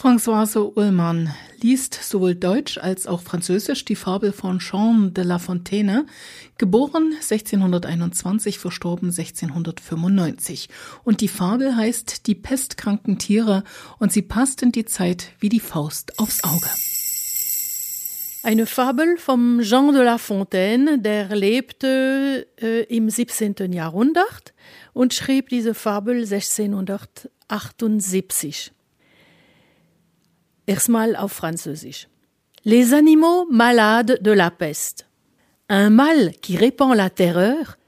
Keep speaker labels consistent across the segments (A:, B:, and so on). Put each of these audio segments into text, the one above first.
A: Françoise Ullmann liest sowohl Deutsch als auch Französisch die Fabel von Jean de La Fontaine, geboren 1621, verstorben 1695. Und die Fabel heißt Die pestkranken Tiere und sie passt in die Zeit wie die Faust aufs Auge.
B: Eine Fabel vom Jean de La Fontaine, der lebte äh, im 17. Jahrhundert und schrieb diese Fabel 1678. Erstmal auf Französisch. Les animaux malades de la peste. Un mal qui répand la terreur,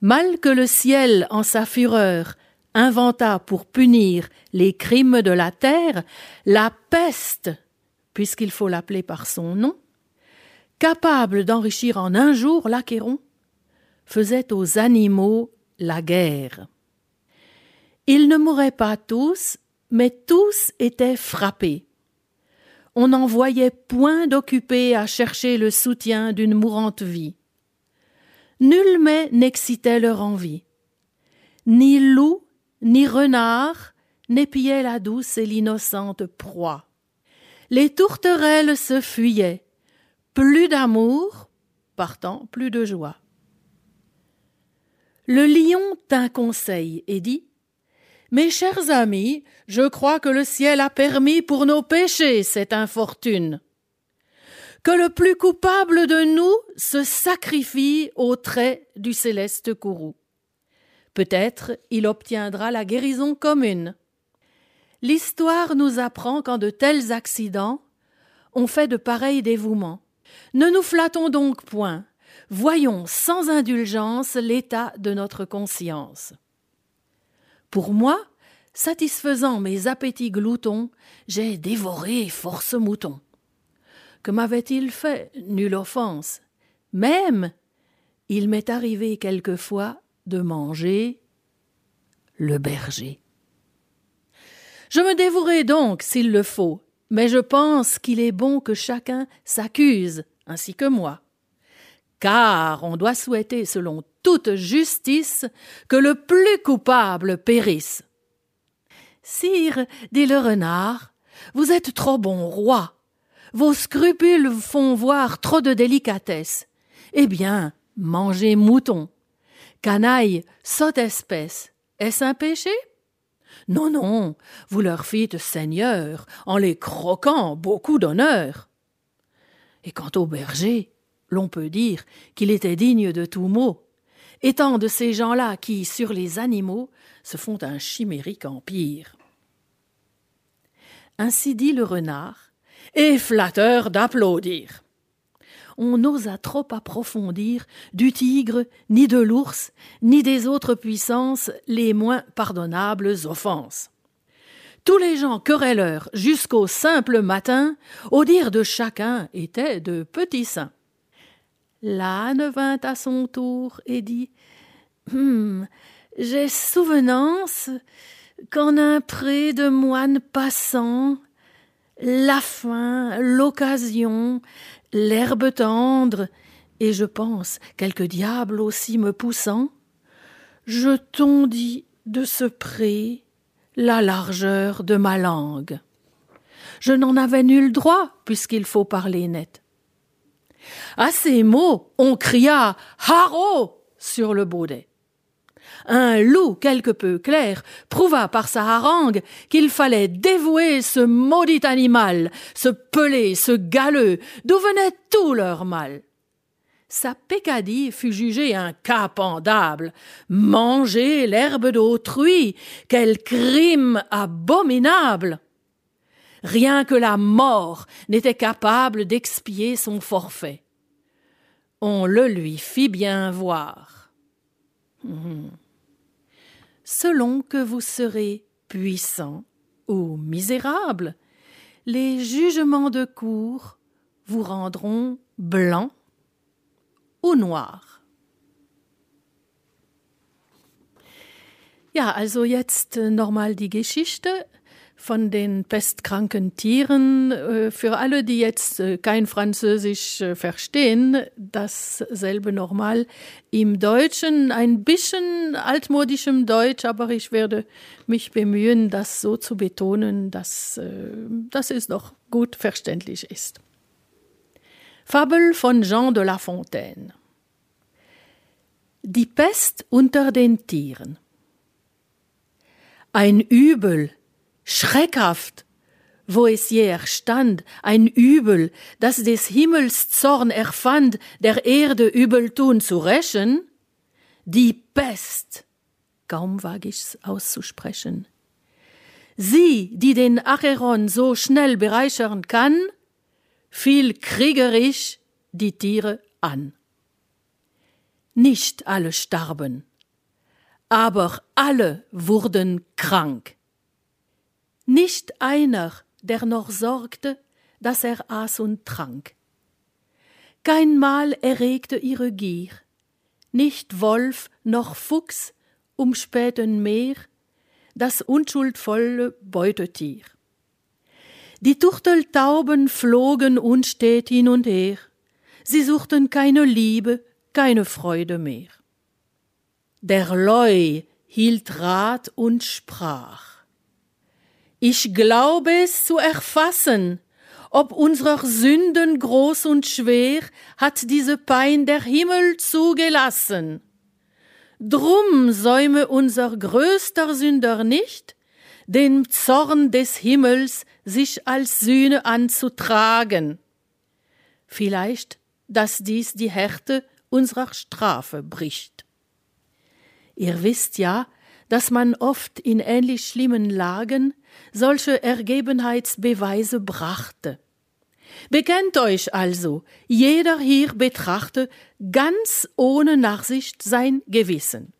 B: mal que le ciel en sa fureur inventa pour punir les crimes de la terre, la peste, puisqu'il faut l'appeler par son nom, capable d'enrichir en un jour l'Achéron, faisait aux animaux la guerre. Ils ne mouraient pas tous, mais tous étaient frappés on n'en voyait point d'occupés à chercher le soutien d'une mourante vie. Nul mais n'excitait leur envie. Ni loup, ni renard n'épiaient la douce et l'innocente proie. Les tourterelles se fuyaient. Plus d'amour, partant plus de joie. Le lion tint conseil et dit mes chers amis, je crois que le ciel a permis pour nos péchés cette infortune. Que le plus coupable de nous se sacrifie au trait du céleste courroux. Peut-être il obtiendra la guérison commune. L'histoire nous apprend qu'en de tels accidents, on fait de pareils dévouements. Ne nous flattons donc point, voyons sans indulgence l'état de notre conscience. Pour moi, satisfaisant mes appétits gloutons, j'ai dévoré force moutons. Que m'avait-il fait? Nulle offense. Même, il m'est arrivé quelquefois de manger le berger. Je me dévorerai donc s'il le faut, mais je pense qu'il est bon que chacun s'accuse, ainsi que moi car on doit souhaiter, selon toute justice, que le plus coupable périsse. Sire, dit le renard, vous êtes trop bon roi. Vos scrupules font voir trop de délicatesse. Eh bien, mangez mouton. Canaille, sotte espèce, est-ce un péché? Non, non, vous leur fîtes seigneur, en les croquant beaucoup d'honneur. Et quant au berger, l'on peut dire qu'il était digne de tout mot, étant de ces gens-là qui, sur les animaux, se font un chimérique empire. Ainsi dit le renard, et flatteur d'applaudir. On n'osa trop approfondir du tigre, ni de l'ours, ni des autres puissances les moins pardonnables offenses. Tous les gens querelleurs jusqu'au simple matin, au dire de chacun, étaient de petits saints. L'âne vint à son tour et dit Hum, j'ai souvenance qu'en un pré de moines passant, la faim, l'occasion, l'herbe tendre, et je pense quelque diable aussi me poussant, je tondis de ce pré la largeur de ma langue. Je n'en avais nul droit, puisqu'il faut parler net. À ces mots, on cria Haro sur le baudet. Un loup quelque peu clair prouva par sa harangue qu'il fallait dévouer ce maudit animal, ce pelé, ce galeux, d'où venait tout leur mal. Sa pécadille fut jugée un. Manger l'herbe d'autrui, quel crime abominable! Rien que la mort n'était capable d'expier son forfait. On le lui fit bien voir. Hmm. Selon que vous serez puissant ou misérable, les jugements de cour vous rendront blanc ou noir. Ja, also jetzt nochmal die Geschichte von den pestkranken Tieren. Äh, für alle, die jetzt äh, kein Französisch äh, verstehen, dasselbe nochmal im Deutschen, ein bisschen altmodischem Deutsch, aber ich werde mich bemühen, das so zu betonen, dass, dass es doch gut verständlich ist. Fabel von Jean de La Fontaine Die Pest unter den Tieren Ein Übel, schreckhaft, wo es je erstand, ein Übel, das des Himmels Zorn erfand, der Erde Übeltun zu rächen, die Pest, kaum wag ich's auszusprechen. Sie, die den Acheron so schnell bereichern kann, fiel kriegerisch die Tiere an. Nicht alle starben, aber alle wurden krank. Nicht einer, der noch sorgte, dass er aß und trank. Kein Mal erregte ihre Gier, nicht Wolf noch Fuchs umspähten mehr das unschuldvolle Beutetier. Die Turteltauben flogen unstet hin und her, sie suchten keine Liebe, keine Freude mehr. Der Leu hielt Rat und sprach ich glaube es zu erfassen, ob unserer Sünden groß und schwer hat diese Pein der Himmel zugelassen. Drum säume unser größter Sünder nicht, den Zorn des Himmels sich als Sühne anzutragen. Vielleicht, dass dies die Härte unserer Strafe bricht. Ihr wisst ja, dass man oft in ähnlich schlimmen Lagen solche Ergebenheitsbeweise brachte. Bekennt euch also, jeder hier betrachte ganz ohne Nachsicht sein Gewissen.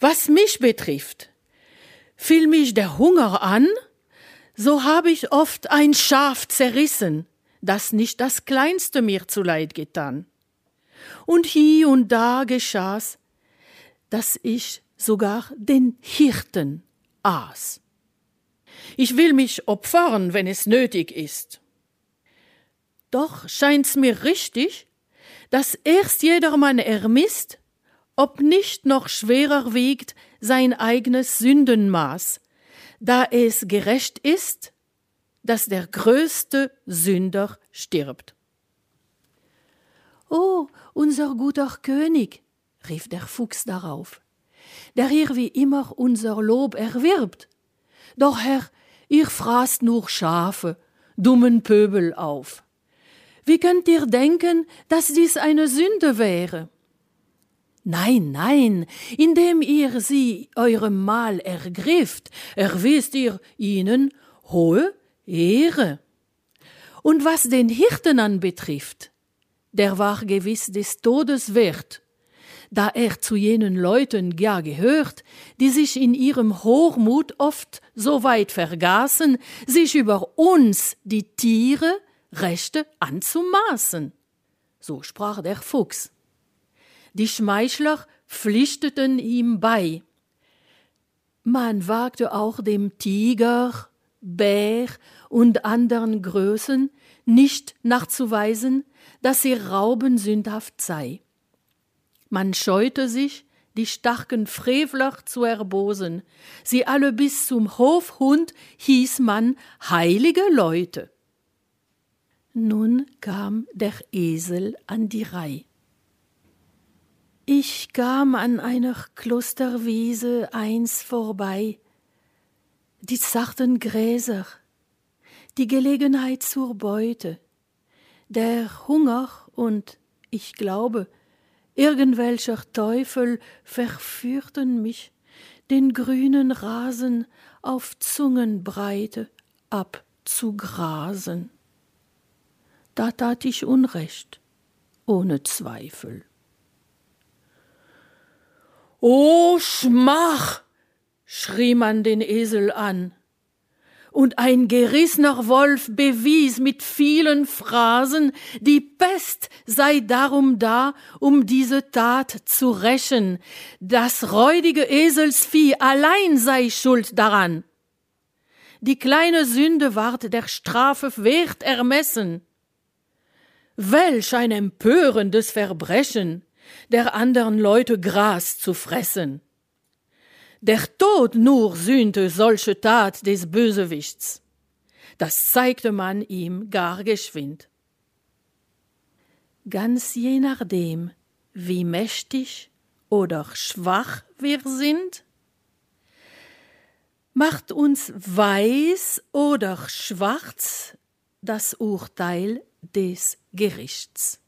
B: Was mich betrifft, fiel mich der Hunger an, so habe ich oft ein Schaf zerrissen, das nicht das kleinste mir zuleid getan. Und hie und da geschah's, dass ich sogar den Hirten aß. Ich will mich opfern, wenn es nötig ist. Doch scheint's mir richtig, dass erst jedermann ermisst, ob nicht noch schwerer wiegt sein eigenes Sündenmaß, da es gerecht ist, dass der größte Sünder stirbt. Oh, unser guter König, rief der Fuchs darauf, der hier wie immer unser Lob erwirbt. Doch Herr, ihr fraßt nur Schafe, dummen Pöbel auf. Wie könnt ihr denken, dass dies eine Sünde wäre? Nein, nein, indem ihr sie eurem Mahl ergrifft, erwiest ihr ihnen hohe Ehre. Und was den Hirten anbetrifft, der war gewiss des Todes wert, da er zu jenen Leuten ja gehört, die sich in ihrem Hochmut oft so weit vergaßen, sich über uns, die Tiere, Rechte anzumaßen. So sprach der Fuchs. Die Schmeichler pflichteten ihm bei. Man wagte auch dem Tiger, Bär und anderen Größen nicht nachzuweisen, dass ihr Rauben sündhaft sei. Man scheute sich, die starken Frevler zu erbosen. Sie alle bis zum Hofhund hieß man heilige Leute. Nun kam der Esel an die Reih. Ich kam an einer Klosterwiese eins vorbei, die zarten Gräser, die Gelegenheit zur Beute, der Hunger und, ich glaube, Irgendwelcher Teufel verführten mich, den grünen Rasen auf Zungenbreite abzugrasen. Da tat ich Unrecht, ohne Zweifel. O Schmach! schrie man den Esel an und ein gerissener Wolf bewies mit vielen Phrasen, die Pest sei darum da, um diese Tat zu rächen, das räudige Eselsvieh allein sei schuld daran. die kleine Sünde ward der Strafe wert ermessen. Welch ein empörendes Verbrechen, der andern Leute Gras zu fressen. Der Tod nur sühnte solche Tat des Bösewichts. Das zeigte man ihm gar geschwind. Ganz je nachdem, wie mächtig oder schwach wir sind, macht uns weiß oder schwarz das Urteil des Gerichts.